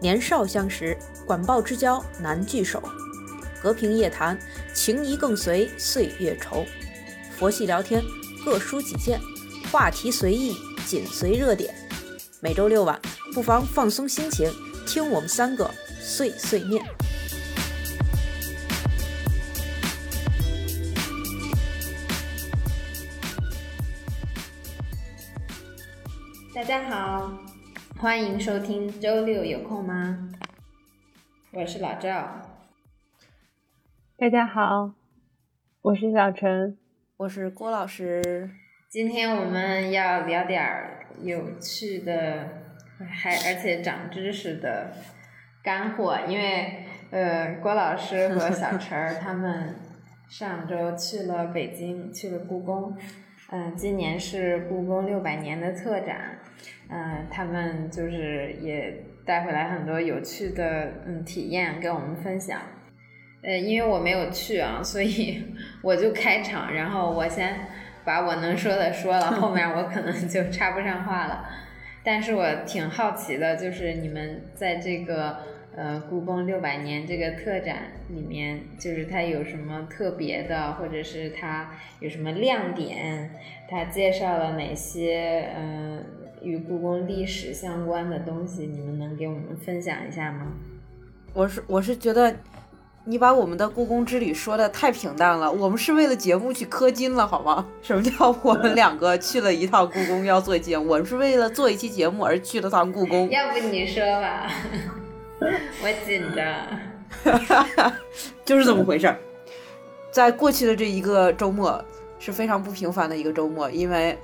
年少相识，管鲍之交难聚首。隔屏夜谈，情谊更随岁月稠。佛系聊天，各抒己见，话题随意，紧随热点。每周六晚，不妨放松心情，听我们三个碎碎念。大家好，欢迎收听周六有空吗？我是老赵。大家好，我是小陈，我是郭老师。今天我们要聊点儿有趣的，还而且长知识的干货，因为呃，郭老师和小陈儿 他们上周去了北京，去了故宫。嗯，今年是故宫六百年的特展，嗯，他们就是也带回来很多有趣的嗯体验跟我们分享。呃，因为我没有去啊，所以 我就开场，然后我先把我能说的说了，后面我可能就插不上话了。但是我挺好奇的，就是你们在这个。呃，故宫六百年这个特展里面，就是它有什么特别的，或者是它有什么亮点？它介绍了哪些嗯与故宫历史相关的东西？你们能给我们分享一下吗？我是我是觉得你把我们的故宫之旅说的太平淡了，我们是为了节目去氪金了，好吗？什么叫我们 两个去了一趟故宫要做节目？我们是为了做一期节目而去了趟故宫。要不你说吧。我紧张，就是这么回事儿。在过去的这一个周末是非常不平凡的一个周末，因为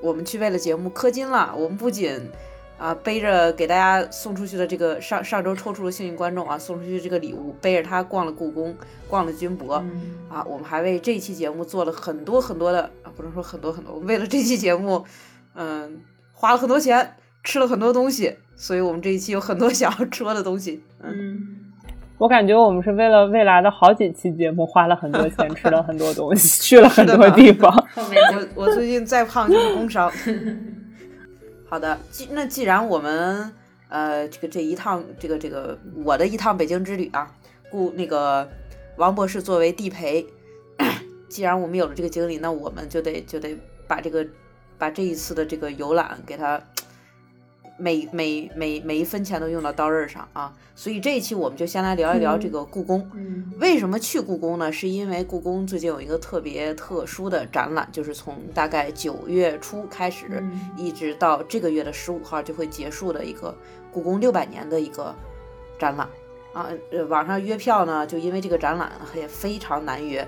我们去为了节目氪金了。我们不仅啊背着给大家送出去的这个上上周抽出的幸运观众啊送出去这个礼物，背着他逛了故宫，逛了军博啊，我们还为这期节目做了很多很多的啊，不能说很多很多，为了这期节目，嗯，花了很多钱，吃了很多东西。所以我们这一期有很多想要 说的东西。嗯，我感觉我们是为了未来的好几期节目花了很多钱，吃了很多东西，去了很多地方。后面我 我最近再胖就是工伤。好的，既那既然我们呃这个这一趟这个这个我的一趟北京之旅啊，故那个王博士作为地陪，既然我们有了这个经历，那我们就得就得把这个把这一次的这个游览给他。每每每每一分钱都用到刀刃上啊！所以这一期我们就先来聊一聊这个故宫。为什么去故宫呢？是因为故宫最近有一个特别特殊的展览，就是从大概九月初开始，一直到这个月的十五号就会结束的一个故宫六百年的一个展览啊。呃，网上约票呢，就因为这个展览也非常难约，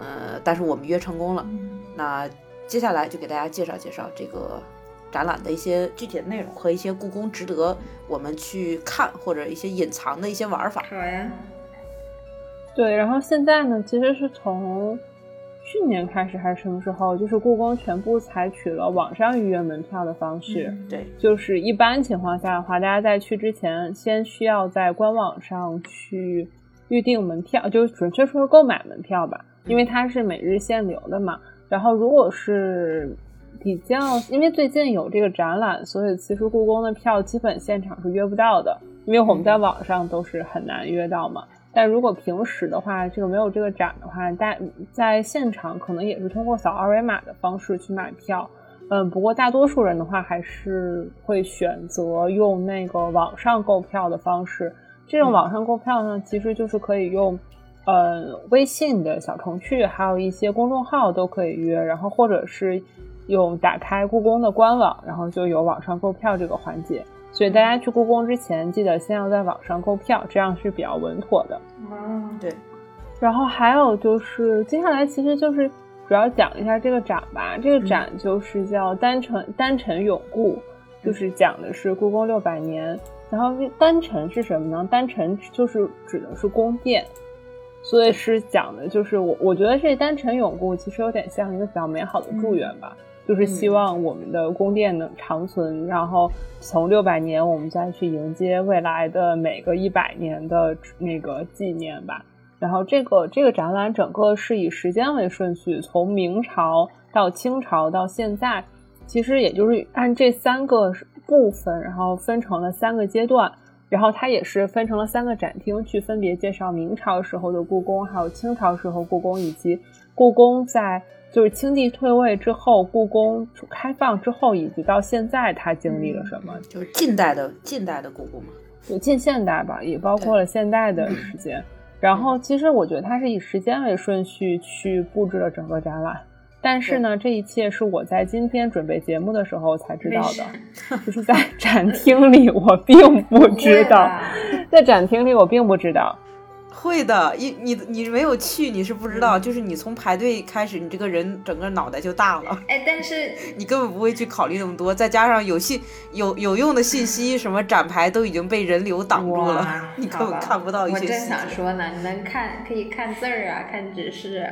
呃，但是我们约成功了。那接下来就给大家介绍介绍这个。展览的一些具体的内容和一些故宫值得我们去看或者一些隐藏的一些玩法。好呀。对，然后现在呢，其实是从去年开始还是什么时候，就是故宫全部采取了网上预约门票的方式。对，就是一般情况下的话，大家在去之前先需要在官网上去预定门票，就准确说是购买门票吧，因为它是每日限流的嘛。然后如果是比较，因为最近有这个展览，所以其实故宫的票基本现场是约不到的，因为我们在网上都是很难约到嘛。但如果平时的话，这个没有这个展的话，大在现场可能也是通过扫二维码的方式去买票。嗯，不过大多数人的话还是会选择用那个网上购票的方式。这种网上购票呢，其实就是可以用，呃，微信的小程序，还有一些公众号都可以约，然后或者是。用打开故宫的官网，然后就有网上购票这个环节，所以大家去故宫之前，记得先要在网上购票，这样是比较稳妥的。嗯，对。然后还有就是接下来其实就是主要讲一下这个展吧，这个展就是叫“丹城丹城永固”，就是讲的是故宫六百年。然后丹城是什么呢？丹城就是指的是宫殿。所以是讲的就是我我觉得这丹城永固其实有点像一个比较美好的祝愿吧，就是希望我们的宫殿能长存，然后从六百年我们再去迎接未来的每个一百年的那个纪念吧。然后这个这个展览整个是以时间为顺序，从明朝到清朝到现在，其实也就是按这三个部分，然后分成了三个阶段。然后它也是分成了三个展厅，去分别介绍明朝时候的故宫，还有清朝时候故宫，以及故宫在就是清帝退位之后，故宫开放之后，以及到现在它经历了什么，就是近代的近代的故宫嘛，就近现代吧，也包括了现代的时间。然后其实我觉得它是以时间为顺序去布置了整个展览。但是呢，这一切是我在今天准备节目的时候才知道的，就是 在展厅里我并不知道，在展厅里我并不知道。会的，你你你没有去，你是不知道。就是你从排队开始，你这个人整个脑袋就大了。哎，但是 你根本不会去考虑那么多，再加上有信有有用的信息，什么展牌都已经被人流挡住了，你根本看不到一些。我正想说呢，你能看可以看字儿啊，看指示。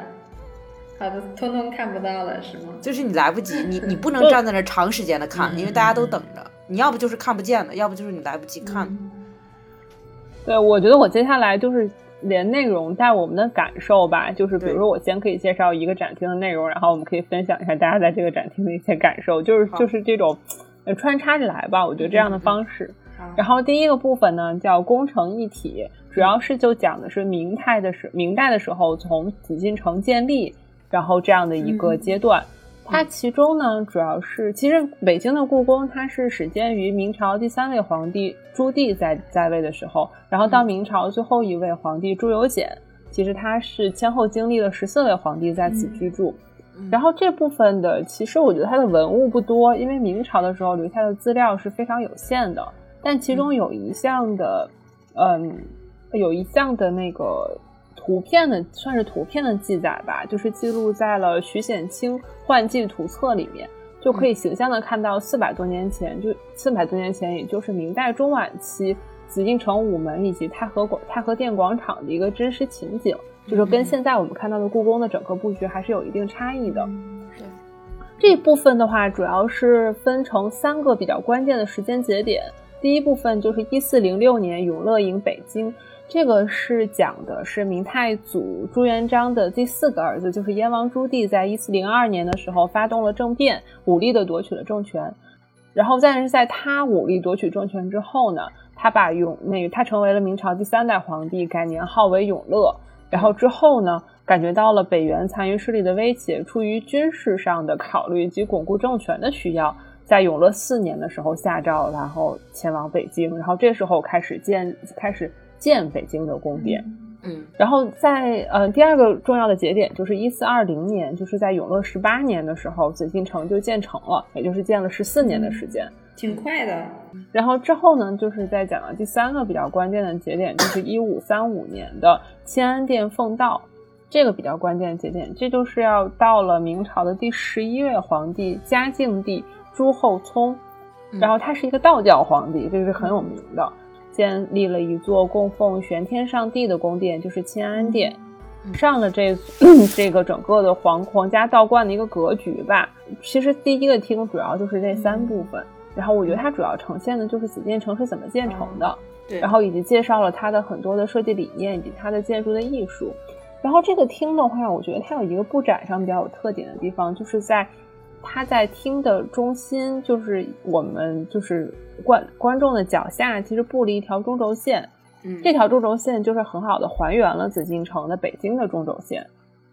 好的，通通看不到了，是吗？就是你来不及，你你不能站在那长时间的看，因为大家都等着。你要不就是看不见了，要不就是你来不及看。对，我觉得我接下来就是连内容带我们的感受吧，就是比如说我先可以介绍一个展厅的内容，然后我们可以分享一下大家在这个展厅的一些感受，就是就是这种穿插着来吧，我觉得这样的方式。然后第一个部分呢叫工程一体，主要是就讲的是明太的时明代的时候从紫禁城建立。然后这样的一个阶段，它其中呢，主要是其实北京的故宫，它是始建于明朝第三位皇帝朱棣在在位的时候，然后到明朝最后一位皇帝朱由检，其实他是先后经历了十四位皇帝在此居住。然后这部分的，其实我觉得它的文物不多，因为明朝的时候留下的资料是非常有限的。但其中有一项的，嗯，有一项的那个。图片的算是图片的记载吧，就是记录在了徐显清《幻记图册》里面，就可以形象的看到四百多年前，就四百多年前，也就是明代中晚期，紫禁城午门以及太和广太和殿广场的一个真实情景，就是跟现在我们看到的故宫的整个布局还是有一定差异的。对，这部分的话，主要是分成三个比较关键的时间节点，第一部分就是一四零六年永乐营北京。这个是讲的是明太祖朱元璋的第四个儿子，就是燕王朱棣，在一四零二年的时候发动了政变，武力的夺取了政权。然后，但是在他武力夺取政权之后呢，他把永那他成为了明朝第三代皇帝，改年号为永乐。然后之后呢，感觉到了北元残余势力的威胁，出于军事上的考虑及巩固政权的需要，在永乐四年的时候下诏，然后前往北京。然后这时候开始建开始。建北京的宫殿，嗯，然后在呃第二个重要的节点就是一四二零年，就是在永乐十八年的时候，紫禁城就建成了，也就是建了十四年的时间，挺快的。然后之后呢，就是在讲到第三个比较关键的节点，就是一五三五年的乾安殿奉道，这个比较关键的节点，这就是要到了明朝的第十一位皇帝嘉靖帝朱厚熜，然后他是一个道教皇帝，这个是很有名的。建立了一座供奉玄天上帝的宫殿，就是钦安殿，上了这 这个整个的皇皇家道观的一个格局吧。其实第一个厅主要就是这三部分，然后我觉得它主要呈现的就是紫禁城是怎么建成的，对，然后以及介绍了它的很多的设计理念以及它的建筑的艺术。然后这个厅的话，我觉得它有一个布展上比较有特点的地方，就是在。它在厅的中心，就是我们就是观观众的脚下，其实布了一条中轴线。嗯，这条中轴线就是很好的还原了紫禁城的北京的中轴线。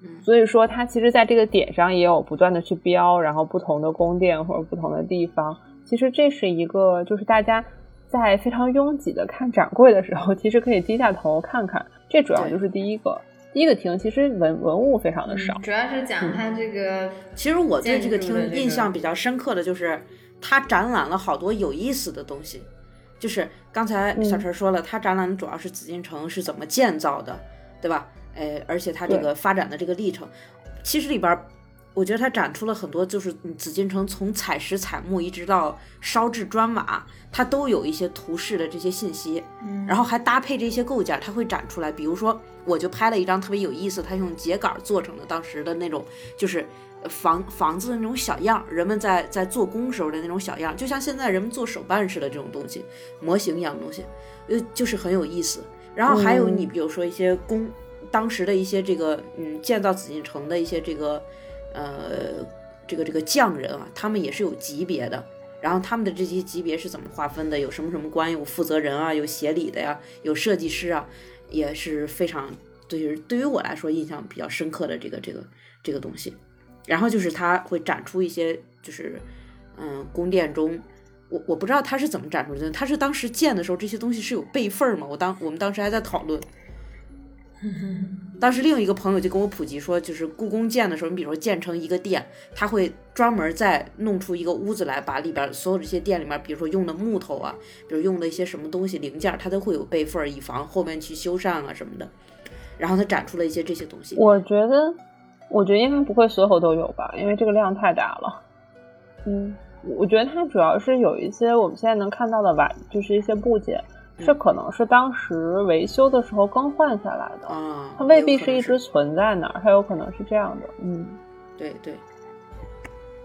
嗯，所以说它其实在这个点上也有不断的去标，然后不同的宫殿或者不同的地方。其实这是一个，就是大家在非常拥挤的看展柜的时候，其实可以低下头看看。这主要就是第一个。第一个厅其实文文物非常的少，主要是讲它这个。其实我对这个厅印象比较深刻的就是，它展览了好多有意思的东西。就是刚才小陈说了，它展览的主要是紫禁城是怎么建造的，对吧？哎，而且它这个发展的这个历程，其实里边。我觉得它展出了很多，就是紫禁城从采石采木一直到烧制砖瓦，它都有一些图示的这些信息，然后还搭配这些构件，它会展出来。比如说，我就拍了一张特别有意思，它用秸秆做成的当时的那种，就是房房子的那种小样，人们在在做工时候的那种小样，就像现在人们做手办似的这种东西，模型一样的东西，呃，就是很有意思。然后还有你比如说一些工，当时的一些这个嗯建造紫禁城的一些这个。呃，这个这个匠人啊，他们也是有级别的。然后他们的这些级别是怎么划分的，有什么什么关系，有负责人啊，有协理的呀，有设计师啊，也是非常对于对于我来说印象比较深刻的这个这个这个东西。然后就是他会展出一些就是嗯宫殿中。我我不知道他是怎么展出的，他是当时建的时候这些东西是有备份吗？我当我们当时还在讨论。当时另一个朋友就跟我普及说，就是故宫建的时候，你比如说建成一个殿，他会专门再弄出一个屋子来，把里边所有这些殿里面，比如说用的木头啊，比如用的一些什么东西零件，它都会有备份，以防后面去修缮啊什么的。然后他展出了一些这些东西。我觉得，我觉得应该不会所有都有吧，因为这个量太大了。嗯，我觉得它主要是有一些我们现在能看到的吧，就是一些部件。这可能是当时维修的时候更换下来的，它未必是一直存在那儿，它有可能是这样的。嗯，对对，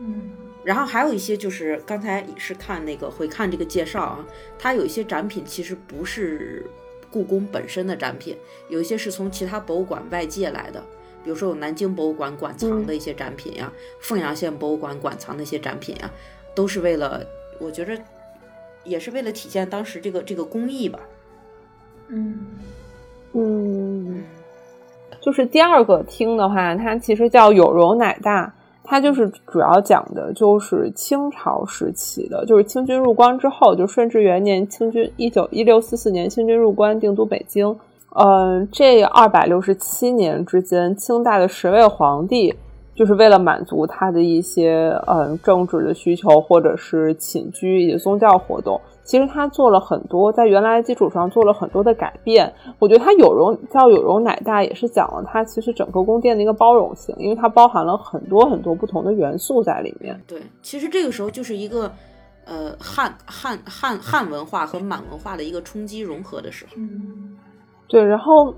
嗯。然后还有一些就是刚才也是看那个回看这个介绍啊，它有一些展品其实不是故宫本身的展品，有一些是从其他博物馆外借来的，比如说有南京博物馆馆藏的一些展品呀，凤阳县博物馆馆藏的一些展品呀，都是为了我觉着。也是为了体现当时这个这个工艺吧，嗯。嗯，就是第二个厅的话，它其实叫有容乃大，它就是主要讲的就是清朝时期的，就是清军入关之后，就顺治元年，清军一九一六四四年，清军入关定都北京，嗯，这二百六十七年之间，清代的十位皇帝。就是为了满足他的一些嗯政治的需求，或者是寝居以及宗教活动。其实他做了很多，在原来基础上做了很多的改变。我觉得他有容叫有容乃大，也是讲了他其实整个宫殿的一个包容性，因为它包含了很多很多不同的元素在里面。对，其实这个时候就是一个呃汉汉汉汉文化和满文化的一个冲击融合的时候。嗯，对，然后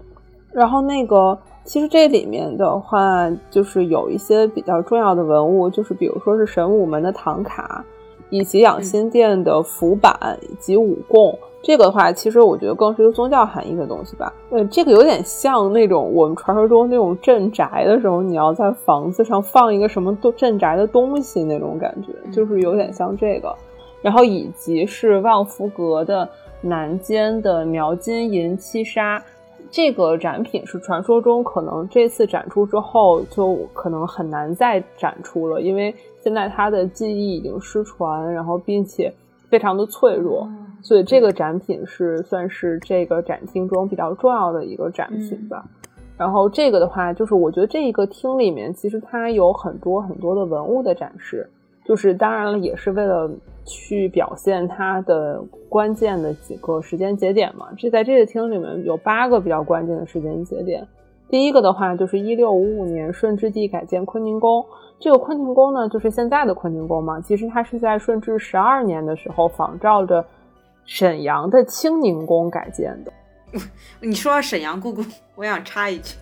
然后那个。其实这里面的话，就是有一些比较重要的文物，就是比如说是神武门的唐卡，以及养心殿的符板以及五供。这个的话，其实我觉得更是一个宗教含义的东西吧。呃，这个有点像那种我们传说中那种镇宅的时候，你要在房子上放一个什么都镇宅的东西那种感觉，就是有点像这个。然后以及是望福阁的南间的描金银七砂。这个展品是传说中可能这次展出之后就可能很难再展出了，因为现在它的技艺已经失传，然后并且非常的脆弱，所以这个展品是算是这个展厅中比较重要的一个展品吧。然后这个的话，就是我觉得这一个厅里面其实它有很多很多的文物的展示，就是当然了，也是为了。去表现它的关键的几个时间节点嘛？这在这个厅里面有八个比较关键的时间节点。第一个的话就是一六五五年顺治帝改建坤宁宫。这个坤宁宫呢，就是现在的坤宁宫嘛。其实它是在顺治十二年的时候仿照着沈阳的清宁宫改建的。你说沈阳故宫，我想插一句，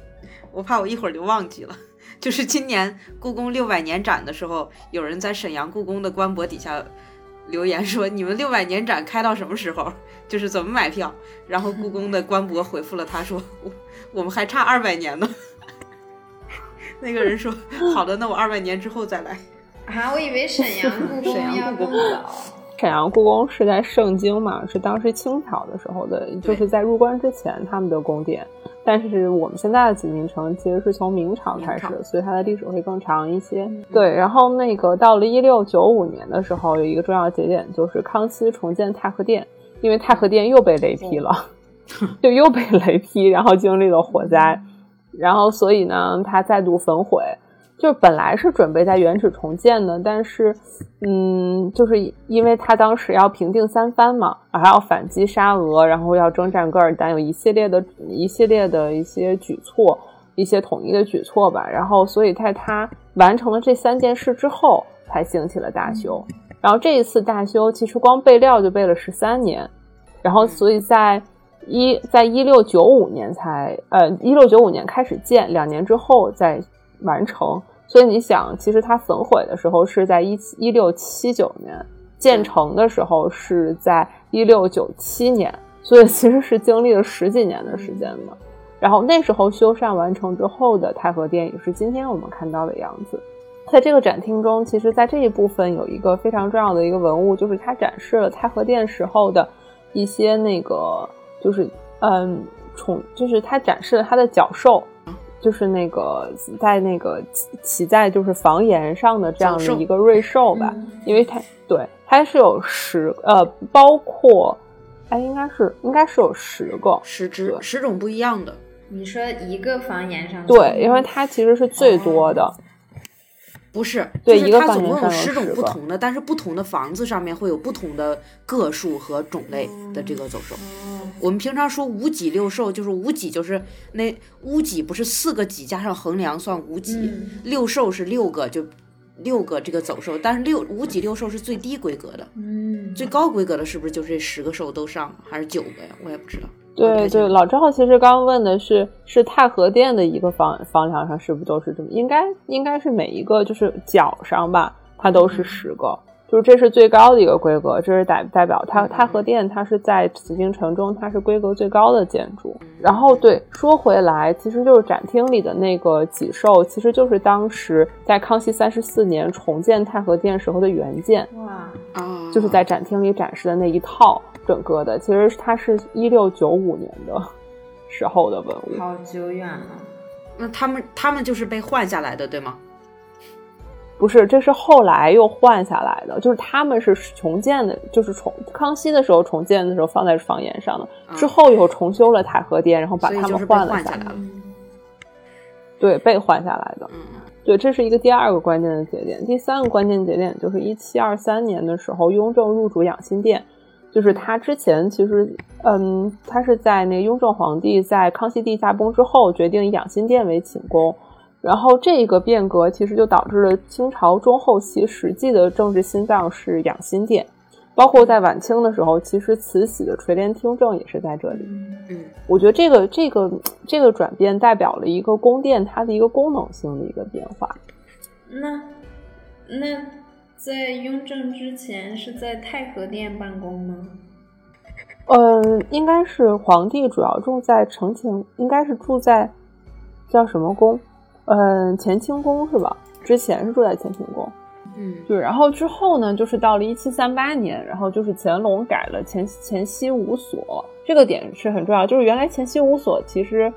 我怕我一会儿就忘记了。就是今年故宫六百年展的时候，有人在沈阳故宫的官博底下。留言说：“你们六百年展开到什么时候？就是怎么买票？”然后故宫的官博回复了他说：“我我们还差二百年呢。”那个人说：“好的，那我二百年之后再来。”啊，我以为沈阳故 宫要更早。沈阳故宫是在盛京嘛，是当时清朝的时候的，就是在入关之前他们的宫殿。但是我们现在的紫禁城其实是从明朝开始，所以它的历史会更长一些。对，然后那个到了一六九五年的时候，有一个重要节点就是康熙重建太和殿，因为太和殿又被雷劈了，就又被雷劈，然后经历了火灾，然后所以呢，它再度焚毁。就是本来是准备在原址重建的，但是，嗯，就是因为他当时要平定三藩嘛，还要反击沙俄，然后要征战噶尔丹，有一系列的一系列的一些举措，一些统一的举措吧。然后，所以在他完成了这三件事之后，才兴起了大修。然后这一次大修，其实光备料就备了十三年。然后，所以在一在一六九五年才呃一六九五年开始建，两年之后再。完成，所以你想，其实它焚毁的时候是在一一六七九年，建成的时候是在一六九七年，所以其实是经历了十几年的时间的。然后那时候修缮完成之后的太和殿也是今天我们看到的样子。在这个展厅中，其实，在这一部分有一个非常重要的一个文物，就是它展示了太和殿时候的一些那个，就是嗯，宠，就是它展示了它的角兽，就是那个在那个骑在就是房檐上的这样的一个瑞兽吧，因为它对它是有十呃，包括哎，应该是应该是有十个十只十种不一样的。你说一个房檐上对，因为它其实是最多的。不是，对，就是它总共有十种不同的，但是不同的房子上面会有不同的个数和种类的这个走兽。我们平常说五脊六兽，就是五脊就是那屋脊不是四个脊加上横梁算五脊，六兽是六个就六个这个走兽，但是六五脊六兽是最低规格的，嗯，最高规格的是不是就是这十个兽都上还是九个呀？我也不知道。对对，老赵其实刚刚问的是是太和殿的一个房房梁上是不是都是这么？应该应该是每一个就是角上吧，它都是十个，就是这是最高的一个规格，这是代代表它太和殿，它是在紫禁城中它是规格最高的建筑。然后对，说回来，其实就是展厅里的那个脊兽，其实就是当时在康熙三十四年重建太和殿时候的原件。哇啊，就是在展厅里展示的那一套。整个的其实它是一六九五年的时候的文物，好久远了。那他们他们就是被换下来的，对吗？不是，这是后来又换下来的，就是他们是重建的，就是重康熙的时候重建的时候放在房檐上的，之后又重修了太和殿，然后把他们换了下来了。对，被换下来的。嗯，对，这是一个第二个关键的节点。第三个关键节点就是一七二三年的时候，雍正入主养心殿。就是他之前其实，嗯，他是在那个雍正皇帝在康熙帝驾崩之后，决定以养心殿为寝宫，然后这个变革其实就导致了清朝中后期实际的政治心脏是养心殿，包括在晚清的时候，其实慈禧的垂帘听政也是在这里。嗯，我觉得这个这个这个转变代表了一个宫殿它的一个功能性的一个变化。那那。在雍正之前是在太和殿办公吗？嗯，应该是皇帝主要住在承乾，应该是住在叫什么宫？嗯，乾清宫是吧？之前是住在乾清宫。嗯，对。然后之后呢，就是到了一七三八年，然后就是乾隆改了乾乾西五所，这个点是很重要。就是原来乾西五所其实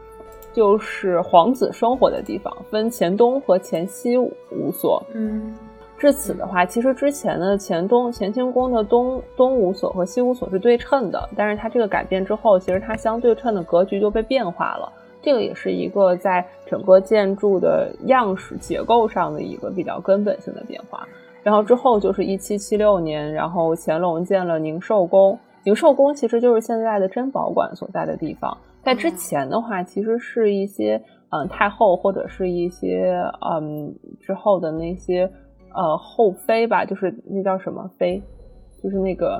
就是皇子生活的地方，分乾东和乾西五所。嗯。至此的话，其实之前的乾东乾清宫的东东五所和西五所是对称的，但是它这个改变之后，其实它相对称的格局就被变化了。这个也是一个在整个建筑的样式结构上的一个比较根本性的变化。然后之后就是一七七六年，然后乾隆建了宁寿宫。宁寿宫其实就是现在的珍宝馆所在的地方。在之前的话，其实是一些嗯太后或者是一些嗯之后的那些。呃，后妃吧，就是那叫什么妃，就是那个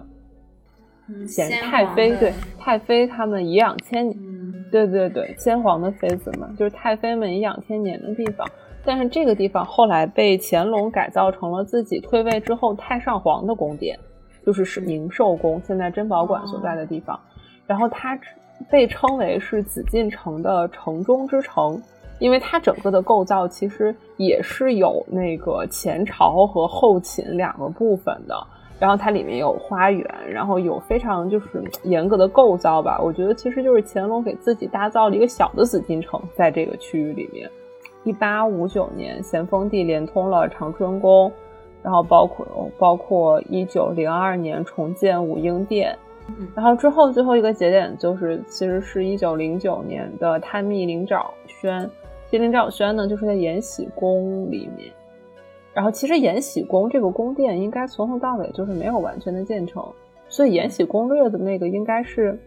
显太妃，对，太妃他们颐养千年，对对对，先皇的妃子嘛，就是太妃们颐养天年的地方。但是这个地方后来被乾隆改造成了自己退位之后太上皇的宫殿，就是是宁寿宫，现在珍宝馆所在的地方。然后它被称为是紫禁城的城中之城。因为它整个的构造其实也是有那个前朝和后秦两个部分的，然后它里面有花园，然后有非常就是严格的构造吧。我觉得其实就是乾隆给自己打造了一个小的紫禁城，在这个区域里面。一八五九年，咸丰帝连通了长春宫，然后包括包括一九零二年重建武英殿，然后之后最后一个节点就是其实是一九零九年的探秘灵沼轩。金陵兆轩呢，就是在延禧宫里面。然后，其实延禧宫这个宫殿应该从头到尾就是没有完全的建成，所以《延禧攻略》的那个应该是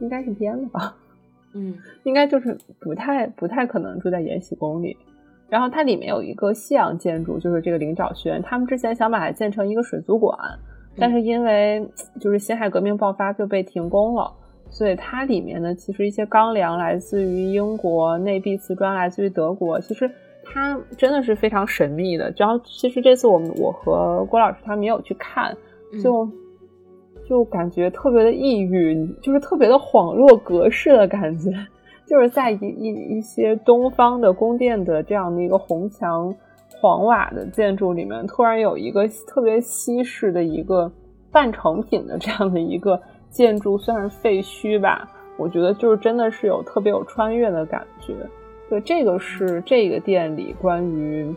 应该是编的吧？嗯，应该就是不太不太可能住在延禧宫里。然后它里面有一个西洋建筑，就是这个灵沼轩。他们之前想把它建成一个水族馆，但是因为就是辛亥革命爆发就被停工了。所以它里面呢，其实一些钢梁来自于英国，内壁瓷砖来自于德国。其实它真的是非常神秘的。然后其实这次我们我和郭老师他们也有去看，就就感觉特别的抑郁，就是特别的恍若隔世的感觉。就是在一一一些东方的宫殿的这样的一个红墙黄瓦的建筑里面，突然有一个特别西式的一个半成品的这样的一个建筑，算是废墟吧。我觉得就是真的是有特别有穿越的感觉。对，这个是这个店里关于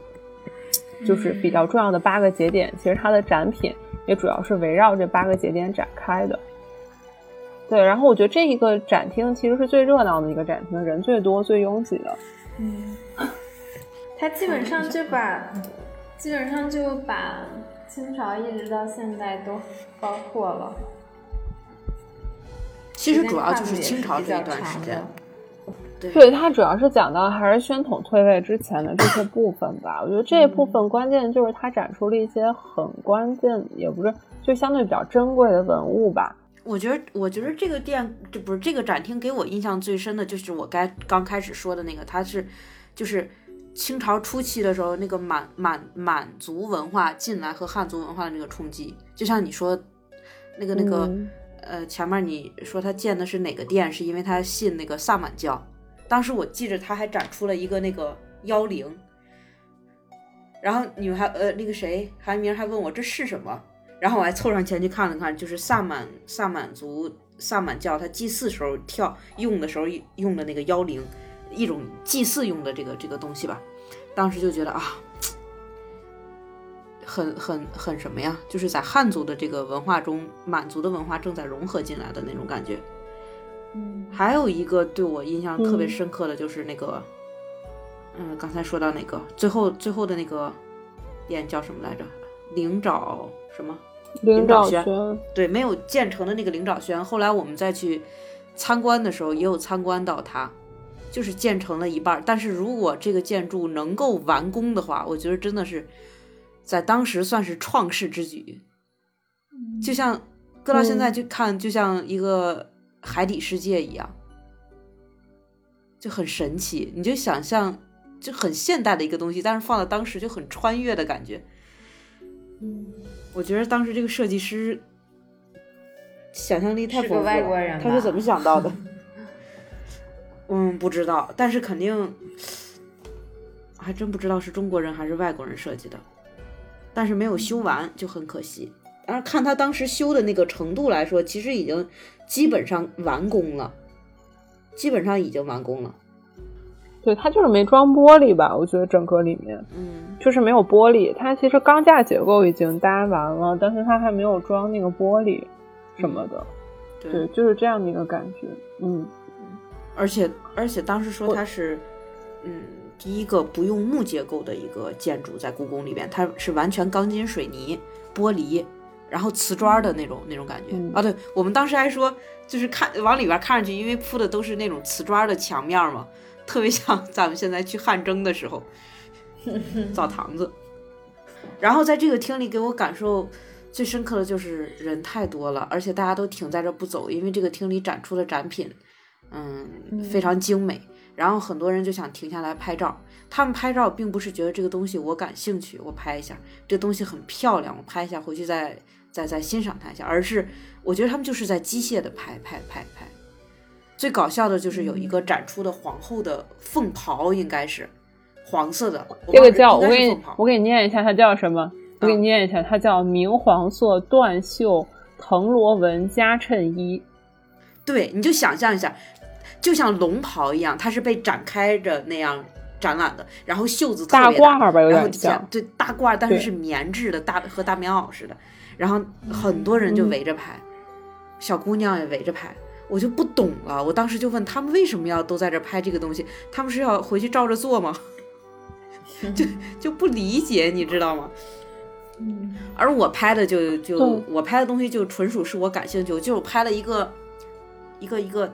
就是比较重要的八个节点，其实它的展品也主要是围绕这八个节点展开的。对，然后我觉得这一个展厅其实是最热闹的一个展厅，人最多、最拥挤的。嗯，它基本上就把基本上就把清朝一直到现在都包括了。其实主要就是清朝这一段时间。对，它主要是讲到还是宣统退位之前的这些部分吧。我觉得这一部分关键就是它展出了一些很关键，也不是就相对比较珍贵的文物吧。我觉得，我觉得这个店，这不是这个展厅给我印象最深的就是我该刚开始说的那个，它是就是清朝初期的时候那个满满满族文化进来和汉族文化的那个冲击，就像你说那个那个呃前面你说他建的是哪个殿，是因为他信那个萨满教。当时我记着他还展出了一个那个妖灵，然后你们还呃那个谁韩明还问我这是什么。然后我还凑上前去看了看，就是萨满萨满族萨满教他祭祀时候跳用的时候用的那个妖灵，一种祭祀用的这个这个东西吧。当时就觉得啊，很很很什么呀？就是在汉族的这个文化中，满族的文化正在融合进来的那种感觉。嗯，还有一个对我印象特别深刻的就是那个，嗯，刚才说到那个最后最后的那个店叫什么来着？灵沼什么？灵沼轩，对，没有建成的那个灵沼轩，后来我们再去参观的时候，也有参观到它，就是建成了一半。但是如果这个建筑能够完工的话，我觉得真的是在当时算是创世之举。就像搁到现在就看，就像一个海底世界一样，就很神奇。你就想象，就很现代的一个东西，但是放到当时就很穿越的感觉。嗯。我觉得当时这个设计师想象力太丰富了，他是怎么想到的？嗯，不知道，但是肯定还真不知道是中国人还是外国人设计的，但是没有修完就很可惜。但是看他当时修的那个程度来说，其实已经基本上完工了，基本上已经完工了。对，它就是没装玻璃吧？我觉得整个里面，嗯，就是没有玻璃。它其实钢架结构已经搭完了，但是它还没有装那个玻璃什么的。对，就是这样的一个感觉。嗯，而且而且当时说它是，嗯，第一个不用木结构的一个建筑在故宫里边，它是完全钢筋水泥玻璃，然后瓷砖的那种那种感觉。啊，对，我们当时还说，就是看往里边看上去，因为铺的都是那种瓷砖的墙面嘛。特别像咱们现在去汗蒸的时候，澡堂子。然后在这个厅里给我感受最深刻的就是人太多了，而且大家都停在这不走，因为这个厅里展出的展品，嗯，非常精美。然后很多人就想停下来拍照。他们拍照并不是觉得这个东西我感兴趣，我拍一下，这东西很漂亮，我拍一下回去再再再欣赏它一下，而是我觉得他们就是在机械的拍拍拍拍。最搞笑的就是有一个展出的皇后的凤袍，应该是黄色的。这个叫我给你我给你念一下，它叫什么？我给你念一下，它叫明黄色缎绣藤罗纹加衬衣。对，你就想象一下，就像龙袍一样，它是被展开着那样展览的，然后袖子大褂吧，有点像。对，大褂，但是是棉质的，大和大棉袄似的。然后很多人就围着拍，小姑娘也围着拍。我就不懂了，我当时就问他们为什么要都在这拍这个东西？他们是要回去照着做吗？就 就不理解，你知道吗？嗯。而我拍的就就我拍的东西就纯属是我感兴趣，就我拍了一个一个一个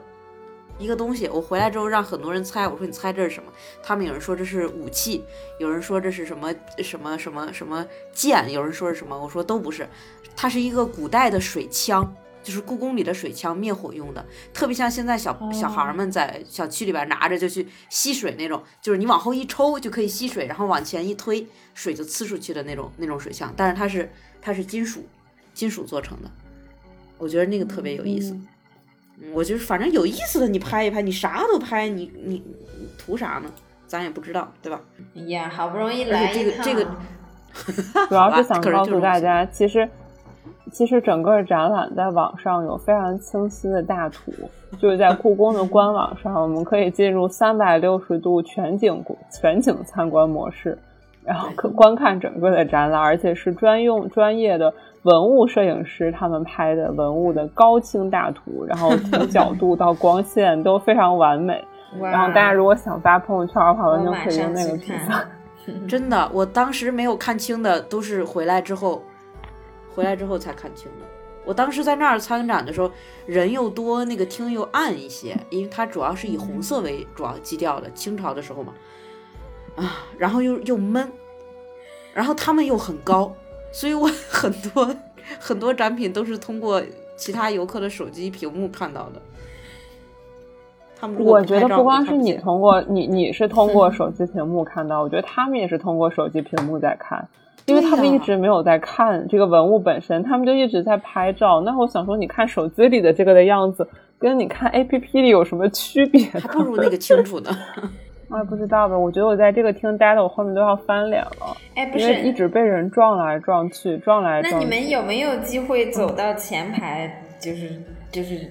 一个东西。我回来之后让很多人猜，我说你猜这是什么？他们有人说这是武器，有人说这是什么什么什么什么剑，有人说是什么？我说都不是，它是一个古代的水枪。就是故宫里的水枪灭火用的，特别像现在小小孩们在小区里边拿着就去吸水那种，就是你往后一抽就可以吸水，然后往前一推水就呲出去的那种那种水枪。但是它是它是金属金属做成的，我觉得那个特别有意思。嗯，我就是反正有意思的你拍一拍，你啥都拍，你你图啥呢？咱也不知道，对吧？哎呀，好不容易来这个这个，主要是想告诉大家，其实其实整个展览在网上有非常清晰的大图，就是在故宫的官网上，我们可以进入三百六十度全景全景参观模式。然后可观看整个的展览，而且是专用专业的文物摄影师他们拍的文物的高清大图，然后从角度到光线都非常完美。然后大家如果想发朋友圈的话，完全可以用那个图片。真的，我当时没有看清的，都是回来之后，回来之后才看清的。我当时在那儿参展的时候，人又多，那个厅又暗一些，因为它主要是以红色为主要基调的，清朝的时候嘛。啊，然后又又闷，然后他们又很高，所以我 很多很多展品都是通过其他游客的手机屏幕看到的。他们我觉得不光是你通过你你是通过手机屏幕看到，我觉得他们也是通过手机屏幕在看，因为他们一直没有在看这个文物本身，他们就一直在拍照。那我想说，你看手机里的这个的样子，跟你看 A P P 里有什么区别？还不如那个清楚呢。我也不知道吧，我觉得我在这个厅待的，我后面都要翻脸了。哎，不是，一直被人撞来撞去，撞来撞去。那你们有没有机会走到前排？就是就是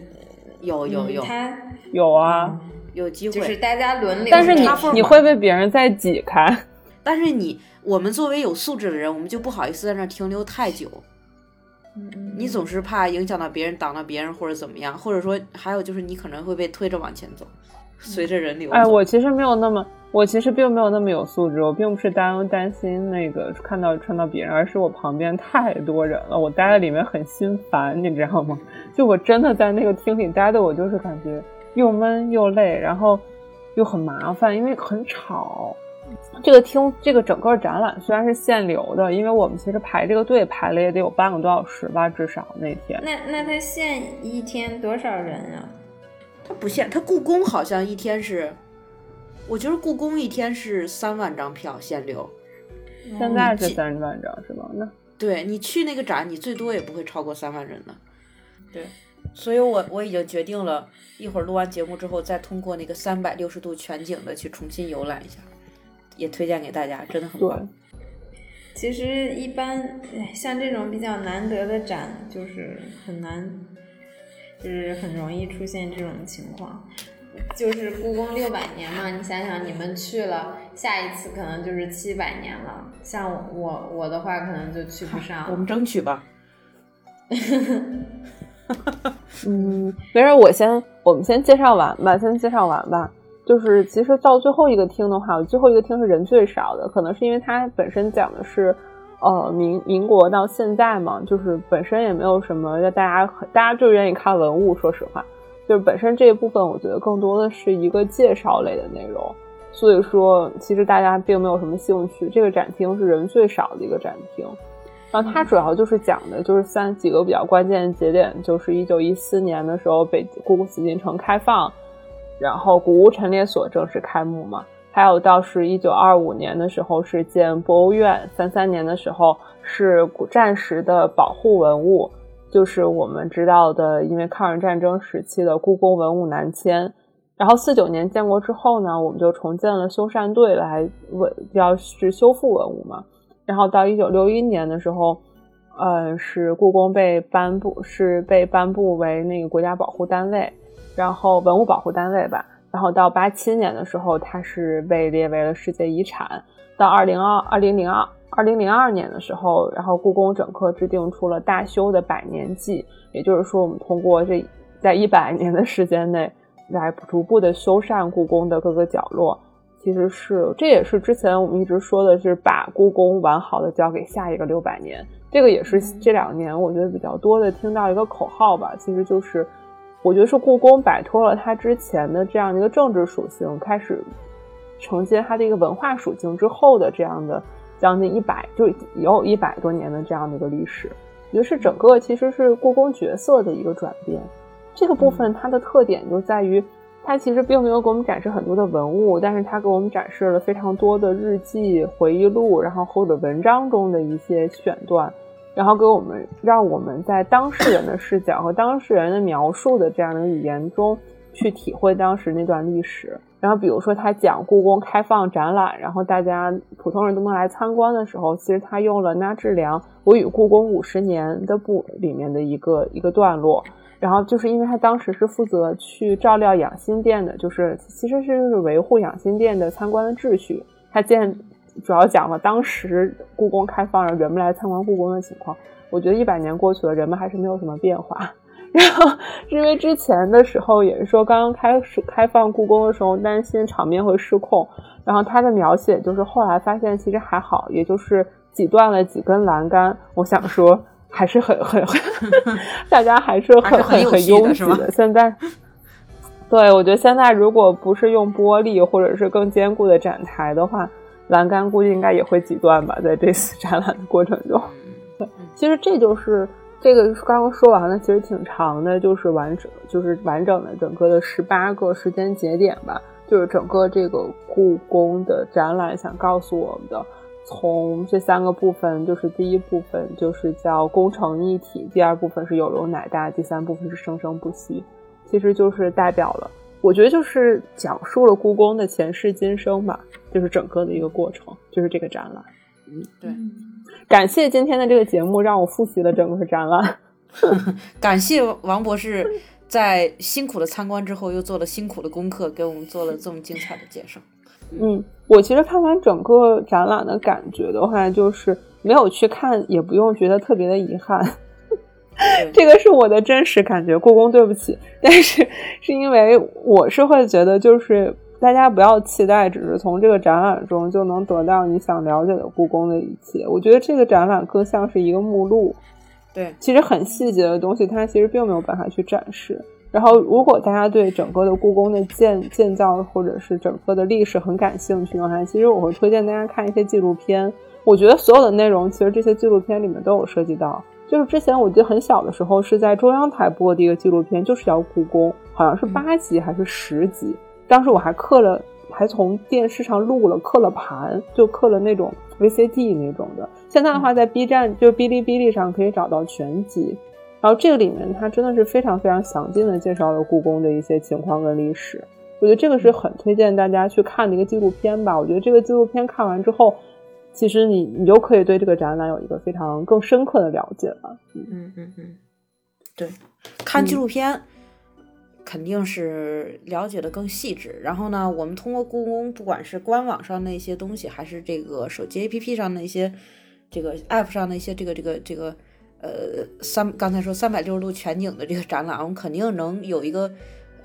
有有有，他有啊，有机会，就是大家轮流。但是你你会被别人再挤开。但是你我们作为有素质的人，我们就不好意思在那停留太久。你总是怕影响到别人，挡到别人或者怎么样，或者说还有就是你可能会被推着往前走。随着人流，哎，我其实没有那么，我其实并没有那么有素质，我并不是担担心那个看到穿到别人，而是我旁边太多人了，我待在里面很心烦，你知道吗？就我真的在那个厅里待的，我就是感觉又闷又累，然后又很麻烦，因为很吵。这个厅这个整个展览虽然是限流的，因为我们其实排这个队排了也得有半个多小时吧，至少那天。那那他限一天多少人啊？它不限，它故宫好像一天是，我觉得故宫一天是三万张票限流，现在是三万张是吧？那对你去那个展，你最多也不会超过三万人的。对，所以我我已经决定了，一会儿录完节目之后，再通过那个三百六十度全景的去重新游览一下，也推荐给大家，真的很棒。其实一般像这种比较难得的展，就是很难。就是很容易出现这种情况，就是故宫六百年嘛，你想想，你们去了，下一次可能就是七百年了。像我我的话，可能就去不上。我们争取吧。嗯，没事，我先，我们先介绍完吧，先介绍完吧。就是其实到最后一个厅的话，最后一个厅是人最少的，可能是因为它本身讲的是。呃，民民国到现在嘛，就是本身也没有什么，大家大家就愿意看文物。说实话，就是本身这一部分，我觉得更多的是一个介绍类的内容。所以说，其实大家并没有什么兴趣。这个展厅是人最少的一个展厅，然后它主要就是讲的就是三几个比较关键的节点，就是一九一四年的时候，北故宫紫禁城开放，然后古物陈列所正式开幕嘛。还有到是一九二五年的时候是建博物院，三三年的时候是古战时的保护文物，就是我们知道的，因为抗日战争时期的故宫文物南迁。然后四九年建国之后呢，我们就重建了修缮队来文，要是修复文物嘛。然后到一九六一年的时候，呃，是故宫被颁布是被颁布为那个国家保护单位，然后文物保护单位吧。然后到八七年的时候，它是被列为了世界遗产。到二零二二零零二二零零二年的时候，然后故宫整个制定出了大修的百年计，也就是说，我们通过这在一百 年的时间内来逐步的修缮故宫的各个角落。其实是这也是之前我们一直说的是把故宫完好的交给下一个六百年。这个也是这两年我觉得比较多的听到一个口号吧，其实就是。我觉得是故宫摆脱了它之前的这样的一个政治属性，开始承接它的一个文化属性之后的这样的将近一百，就也有一百多年的这样的一个历史。我觉得是整个其实是故宫角色的一个转变。这个部分它的特点就在于，它其实并没有给我们展示很多的文物，但是它给我们展示了非常多的日记、回忆录，然后或者文章中的一些选段。然后给我们，让我们在当事人的视角和当事人的描述的这样的语言中，去体会当时那段历史。然后比如说他讲故宫开放展览，然后大家普通人都能来参观的时候，其实他用了那智良《我与故宫五十年》的部里面的一个一个段落。然后就是因为他当时是负责去照料养心殿的，就是其实是就是维护养心殿的参观的秩序。他见主要讲了当时故宫开放让人们来参观故宫的情况。我觉得一百年过去了，人们还是没有什么变化。然后因为之前的时候也是说刚刚开始开放故宫的时候，担心场面会失控。然后他的描写就是后来发现其实还好，也就是挤断了几根栏杆。我想说还是很很很，大家还是很很很拥挤的。现在，对我觉得现在如果不是用玻璃或者是更坚固的展台的话，栏杆估计应该也会几段吧，在这次展览的过程中。对，其实这就是这个刚刚说完了，其实挺长的，就是完整，就是完整的整个的十八个时间节点吧，就是整个这个故宫的展览想告诉我们的，从这三个部分，就是第一部分就是叫工程一体，第二部分是有容乃大，第三部分是生生不息，其实就是代表了，我觉得就是讲述了故宫的前世今生吧，就是整个的一个过程，就是这个展览，嗯，对。感谢今天的这个节目，让我复习了整个展览。感谢王博士在辛苦的参观之后，又做了辛苦的功课，给我们做了这么精彩的介绍。嗯，我其实看完整个展览的感觉的话，就是没有去看，也不用觉得特别的遗憾。这个是我的真实感觉，故宫对不起。但是是因为我是会觉得，就是。大家不要期待，只是从这个展览中就能得到你想了解的故宫的一切。我觉得这个展览更像是一个目录，对，其实很细节的东西，它其实并没有办法去展示。然后，如果大家对整个的故宫的建建造或者是整个的历史很感兴趣的话，其实我会推荐大家看一些纪录片。我觉得所有的内容，其实这些纪录片里面都有涉及到。就是之前我记得很小的时候是在中央台播的一个纪录片，就是叫故宫，好像是八集还是十集。当时我还刻了，还从电视上录了，刻了盘，就刻了那种 VCD 那种的。现在的话，在 B 站就哔哩哔哩上可以找到全集。然后这个里面，它真的是非常非常详尽的介绍了故宫的一些情况跟历史。我觉得这个是很推荐大家去看的一个纪录片吧。我觉得这个纪录片看完之后，其实你你就可以对这个展览有一个非常更深刻的了解了。嗯嗯嗯，对，看纪录片。肯定是了解的更细致。然后呢，我们通过故宫，不管是官网上那些东西，还是这个手机 APP 上那些，这个 App 上那些，这个这个这个，呃，三刚才说三百六十度全景的这个展览，我们肯定能有一个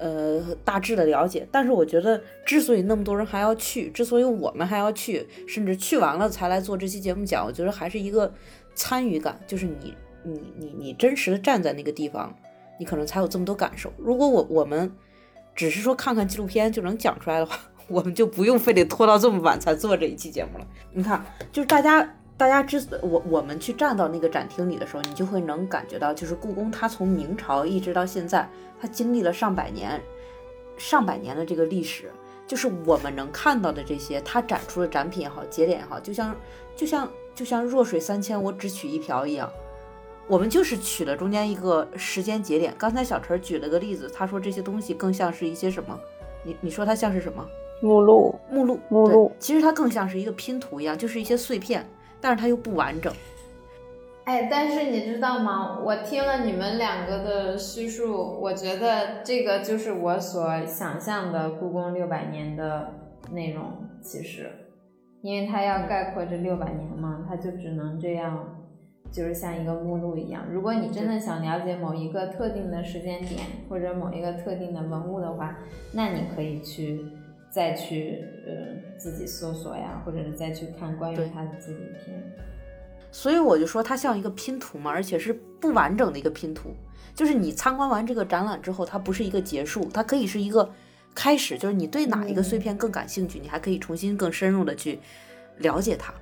呃大致的了解。但是我觉得，之所以那么多人还要去，之所以我们还要去，甚至去完了才来做这期节目讲，我觉得还是一个参与感，就是你你你你真实的站在那个地方。你可能才有这么多感受。如果我我们只是说看看纪录片就能讲出来的话，我们就不用非得拖到这么晚才做这一期节目了。你看，就是大家大家之我我们去站到那个展厅里的时候，你就会能感觉到，就是故宫它从明朝一直到现在，它经历了上百年上百年的这个历史，就是我们能看到的这些，它展出的展品也好，节点也好，就像就像就像弱水三千，我只取一瓢一样。我们就是取了中间一个时间节点。刚才小陈举了个例子，他说这些东西更像是一些什么？你你说它像是什么？目录，目录，目录。其实它更像是一个拼图一样，就是一些碎片，但是它又不完整。哎，但是你知道吗？我听了你们两个的叙述，我觉得这个就是我所想象的故宫六百年的内容。其实，因为它要概括这六百年嘛，它就只能这样。就是像一个目录一样，如果你真的想了解某一个特定的时间点或者某一个特定的文物的话，那你可以去再去呃自己搜索呀，或者是再去看关于它的纪录片。所以我就说它像一个拼图嘛，而且是不完整的一个拼图。就是你参观完这个展览之后，它不是一个结束，它可以是一个开始。就是你对哪一个碎片更感兴趣，你还可以重新更深入的去了解它。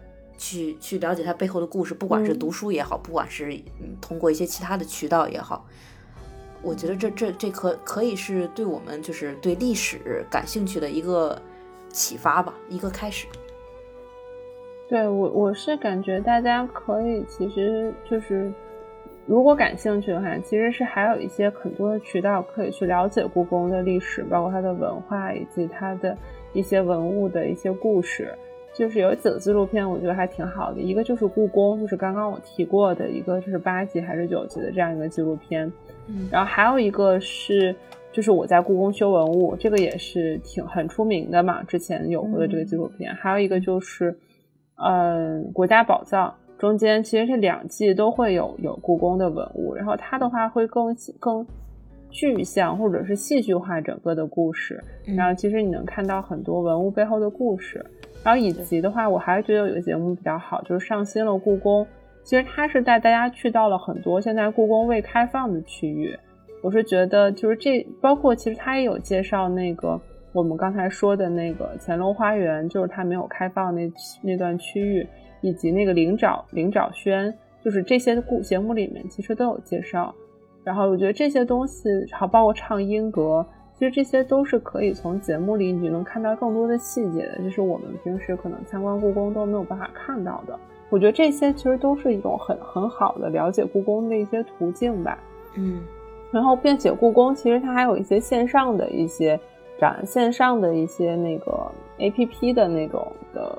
去去了解它背后的故事，不管是读书也好，不管是通过一些其他的渠道也好，我觉得这这这可可以是对我们就是对历史感兴趣的一个启发吧，一个开始。对我我是感觉大家可以其实就是如果感兴趣的话，其实是还有一些很多的渠道可以去了解故宫的历史，包括它的文化以及它的一些文物的一些故事。就是有几个纪录片，我觉得还挺好的。一个就是故宫，就是刚刚我提过的一个，就是八集还是九集的这样一个纪录片。嗯，然后还有一个是，就是我在故宫修文物，这个也是挺很出名的嘛，之前有过的这个纪录片。还有一个就是，嗯，国家宝藏中间其实这两季都会有有故宫的文物，然后它的话会更更具象或者是戏剧化整个的故事，然后其实你能看到很多文物背后的故事。然后以及的话，我还是觉得有一个节目比较好，就是上新了故宫。其实它是带大家去到了很多现在故宫未开放的区域。我是觉得，就是这包括其实它也有介绍那个我们刚才说的那个乾隆花园，就是它没有开放那那段区域，以及那个灵沼灵沼轩，就是这些故节目里面其实都有介绍。然后我觉得这些东西，还包括唱音阁。其实这些都是可以从节目里你能看到更多的细节的，就是我们平时可能参观故宫都没有办法看到的。我觉得这些其实都是一种很很好的了解故宫的一些途径吧。嗯，然后并且故宫其实它还有一些线上的一些展，线上的一些那个 A P P 的那种的，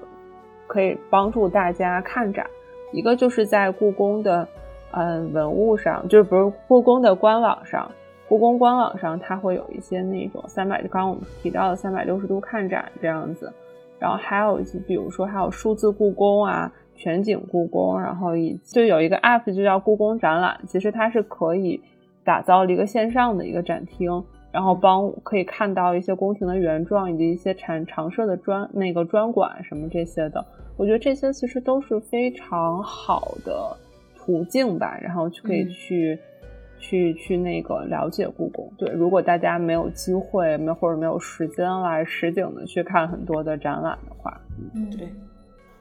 可以帮助大家看展。一个就是在故宫的嗯文物上，就是不是故宫的官网上。故宫官网上，它会有一些那种三百，刚刚我们提到的三百六十度看展这样子，然后还有一些，比如说还有数字故宫啊、全景故宫，然后以就有一个 app 就叫故宫展览，其实它是可以打造了一个线上的一个展厅，然后帮可以看到一些宫廷的原状以及一些常常设的专那个专馆什么这些的，我觉得这些其实都是非常好的途径吧，然后就可以去。去去那个了解故宫，对，如果大家没有机会，没或者没有时间来实景的去看很多的展览的话，嗯，对，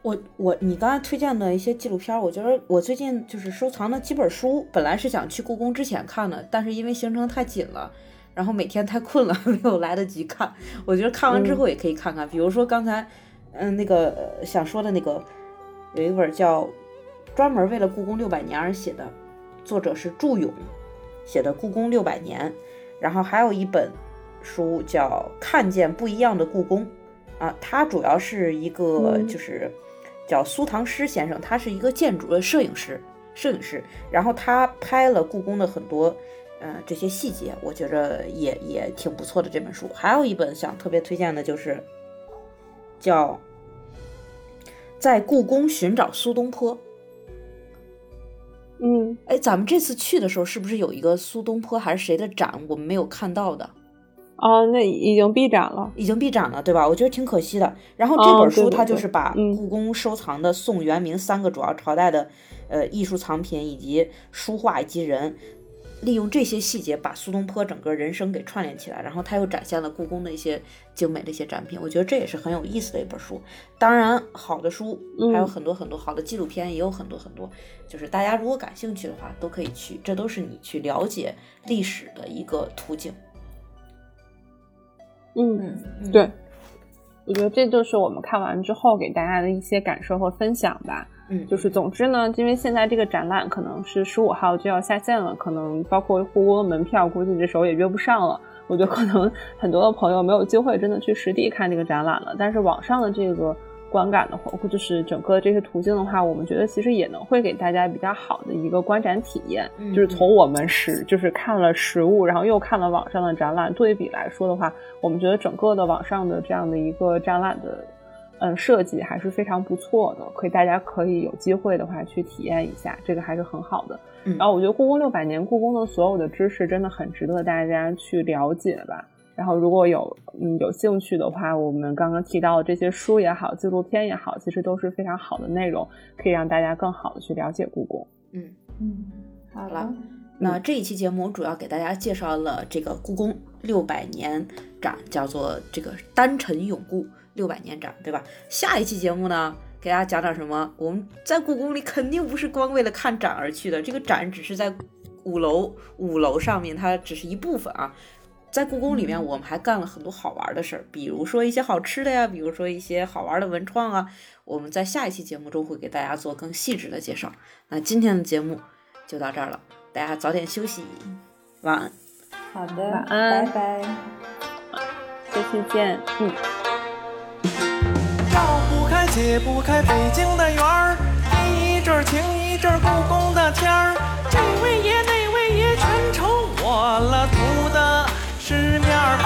我我你刚才推荐的一些纪录片，我觉得我最近就是收藏的几本书，本来是想去故宫之前看的，但是因为行程太紧了，然后每天太困了，没有来得及看。我觉得看完之后也可以看看，比如说刚才嗯那个想说的那个，有一本叫专门为了故宫六百年而写的，作者是祝勇。写的《故宫六百年》，然后还有一本书叫《看见不一样的故宫》啊，它主要是一个就是叫苏唐诗先生，他是一个建筑的摄影师，摄影师，然后他拍了故宫的很多嗯这些细节，我觉着也也挺不错的这本书。还有一本想特别推荐的就是叫在故宫寻找苏东坡。嗯，哎，咱们这次去的时候是不是有一个苏东坡还是谁的展，我们没有看到的？哦，那已经闭展了，已经闭展了，对吧？我觉得挺可惜的。然后这本书它就是把故宫收藏的宋、元、明三个主要朝代的呃艺术藏品以及书画以及人。利用这些细节把苏东坡整个人生给串联起来，然后他又展现了故宫的一些精美的一些展品，我觉得这也是很有意思的一本书。当然，好的书还有很多很多，好的纪录片也有很多很多，就是大家如果感兴趣的话，都可以去，这都是你去了解历史的一个途径。嗯，对，我觉得这就是我们看完之后给大家的一些感受和分享吧。嗯，就是总之呢，因为现在这个展览可能是十五号就要下线了，可能包括故宫的门票，估计这时候也约不上了。我觉得可能很多的朋友没有机会真的去实地看这个展览了。但是网上的这个观感的话，或就是整个这些途径的话，我们觉得其实也能会给大家比较好的一个观展体验。就是从我们实就是看了实物，然后又看了网上的展览对比来说的话，我们觉得整个的网上的这样的一个展览的。嗯，设计还是非常不错的，可以大家可以有机会的话去体验一下，这个还是很好的。然后我觉得故宫六百年，故宫的所有的知识真的很值得大家去了解吧。然后如果有嗯有兴趣的话，我们刚刚提到的这些书也好，纪录片也好，其实都是非常好的内容，可以让大家更好的去了解故宫。嗯嗯，好了，那这一期节目主要给大家介绍了这个故宫六百年展，叫做这个丹尘永固。六百年展，对吧？下一期节目呢，给大家讲点什么？我们在故宫里肯定不是光为了看展而去的，这个展只是在五楼五楼上面，它只是一部分啊。在故宫里面，我们还干了很多好玩的事儿，比如说一些好吃的呀，比如说一些好玩的文创啊。我们在下一期节目中会给大家做更细致的介绍。那今天的节目就到这儿了，大家早点休息，晚安。好的，晚安拜拜。下期见，嗯。解不开北京的缘儿，一阵儿晴一阵儿故宫的天儿，这位爷那位爷全瞅我了，图的是面儿。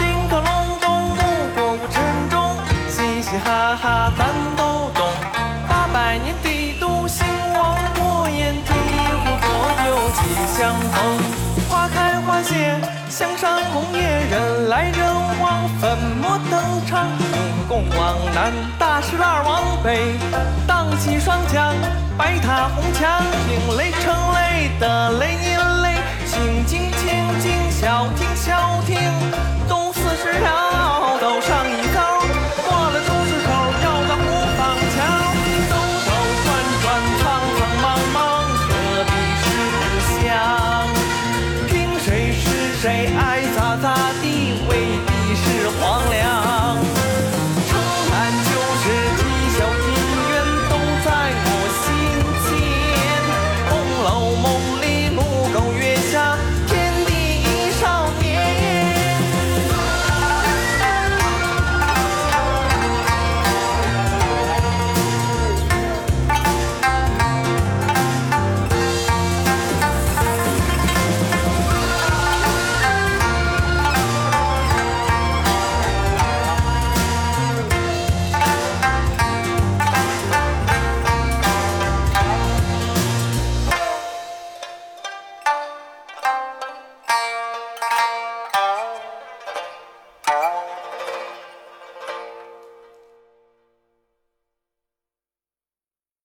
叮咚隆咚，暮鼓晨钟，嘻嘻哈哈咱都懂。八百年帝都兴亡，火焰醍醐，左右吉祥风。花开花谢，香山红叶，人来人往，粉墨登场，共往南，大石栏往北，荡起双桨，白塔红墙，听雷成雷的雷音雷，清静静静，小听小听。东四十条